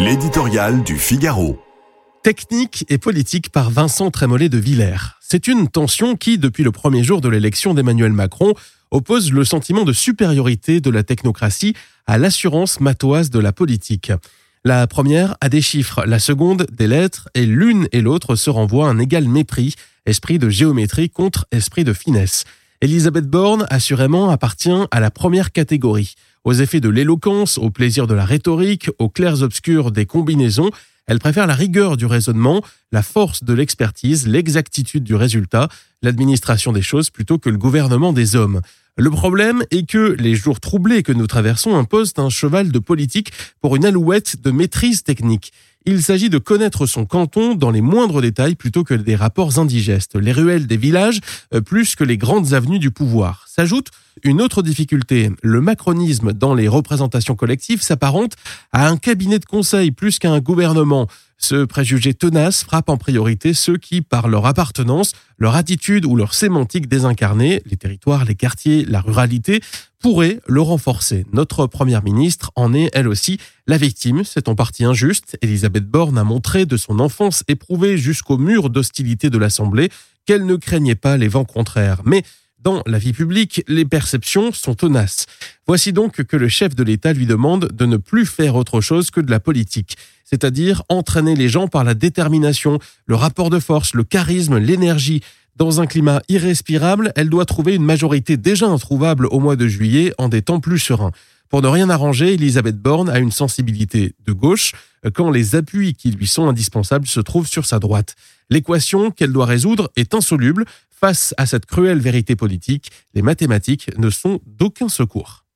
L'éditorial du Figaro. Technique et politique par Vincent Trémollet de Villers. C'est une tension qui, depuis le premier jour de l'élection d'Emmanuel Macron, oppose le sentiment de supériorité de la technocratie à l'assurance matoise de la politique. La première a des chiffres, la seconde des lettres, et l'une et l'autre se renvoient un égal mépris, esprit de géométrie contre esprit de finesse. Elisabeth Borne, assurément, appartient à la première catégorie. Aux effets de l'éloquence, au plaisir de la rhétorique, aux clairs obscurs des combinaisons, elle préfère la rigueur du raisonnement, la force de l'expertise, l'exactitude du résultat, l'administration des choses plutôt que le gouvernement des hommes. Le problème est que les jours troublés que nous traversons imposent un cheval de politique pour une alouette de maîtrise technique. Il s'agit de connaître son canton dans les moindres détails plutôt que des rapports indigestes, les ruelles des villages euh, plus que les grandes avenues du pouvoir. S'ajoute une autre difficulté. Le macronisme dans les représentations collectives s'apparente à un cabinet de conseil plus qu'à un gouvernement. Ce préjugé tenace frappe en priorité ceux qui, par leur appartenance, leur attitude ou leur sémantique désincarnée, les territoires, les quartiers, la ruralité, pourraient le renforcer. Notre première ministre en est, elle aussi, la victime. C'est en partie injuste. Elisabeth Borne a montré de son enfance éprouvée jusqu'au mur d'hostilité de l'Assemblée qu'elle ne craignait pas les vents contraires. Mais dans la vie publique, les perceptions sont tenaces. Voici donc que le chef de l'État lui demande de ne plus faire autre chose que de la politique, c'est-à-dire entraîner les gens par la détermination, le rapport de force, le charisme, l'énergie. Dans un climat irrespirable, elle doit trouver une majorité déjà introuvable au mois de juillet en des temps plus sereins. Pour ne rien arranger, Elisabeth Borne a une sensibilité de gauche quand les appuis qui lui sont indispensables se trouvent sur sa droite. L'équation qu'elle doit résoudre est insoluble. Face à cette cruelle vérité politique, les mathématiques ne sont d'aucun secours.